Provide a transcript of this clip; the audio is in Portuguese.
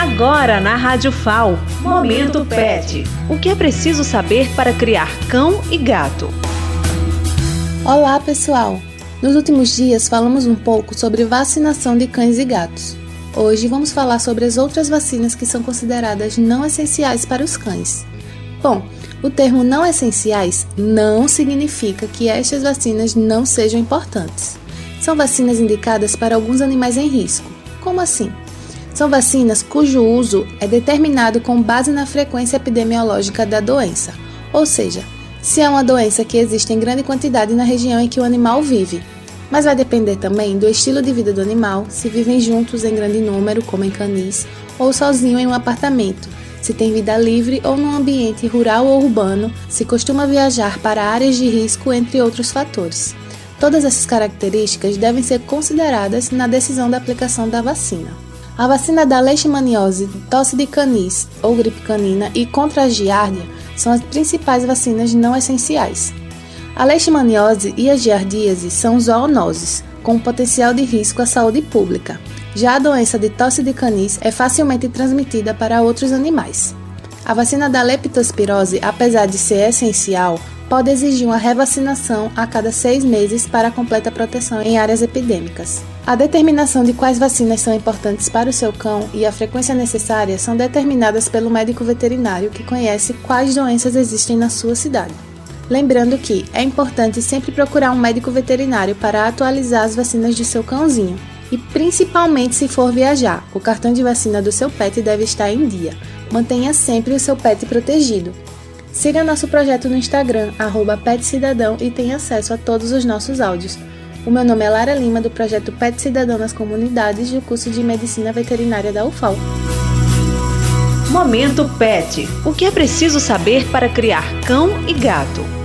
Agora na Rádio FAO, Momento Pet. O que é preciso saber para criar cão e gato? Olá, pessoal! Nos últimos dias falamos um pouco sobre vacinação de cães e gatos. Hoje vamos falar sobre as outras vacinas que são consideradas não essenciais para os cães. Bom, o termo não essenciais não significa que estas vacinas não sejam importantes. São vacinas indicadas para alguns animais em risco. Como assim? São vacinas cujo uso é determinado com base na frequência epidemiológica da doença, ou seja, se é uma doença que existe em grande quantidade na região em que o animal vive. Mas vai depender também do estilo de vida do animal, se vivem juntos em grande número, como em canis, ou sozinho em um apartamento, se tem vida livre ou num ambiente rural ou urbano, se costuma viajar para áreas de risco, entre outros fatores. Todas essas características devem ser consideradas na decisão da aplicação da vacina. A vacina da leishmaniose, tosse de canis ou gripe canina e contra a giardia são as principais vacinas não essenciais. A leishmaniose e a giardíase são zoonoses, com potencial de risco à saúde pública. Já a doença de tosse de canis é facilmente transmitida para outros animais. A vacina da leptospirose, apesar de ser essencial, pode exigir uma revacinação a cada seis meses para completa proteção em áreas epidêmicas. A determinação de quais vacinas são importantes para o seu cão e a frequência necessária são determinadas pelo médico veterinário que conhece quais doenças existem na sua cidade. Lembrando que é importante sempre procurar um médico veterinário para atualizar as vacinas de seu cãozinho, e principalmente se for viajar, o cartão de vacina do seu pet deve estar em dia. Mantenha sempre o seu pet protegido. Siga nosso projeto no Instagram, PetCidadão, e tenha acesso a todos os nossos áudios. O meu nome é Lara Lima, do projeto Pet Cidadão nas Comunidades do curso de Medicina Veterinária da UFAL. Momento Pet. O que é preciso saber para criar cão e gato?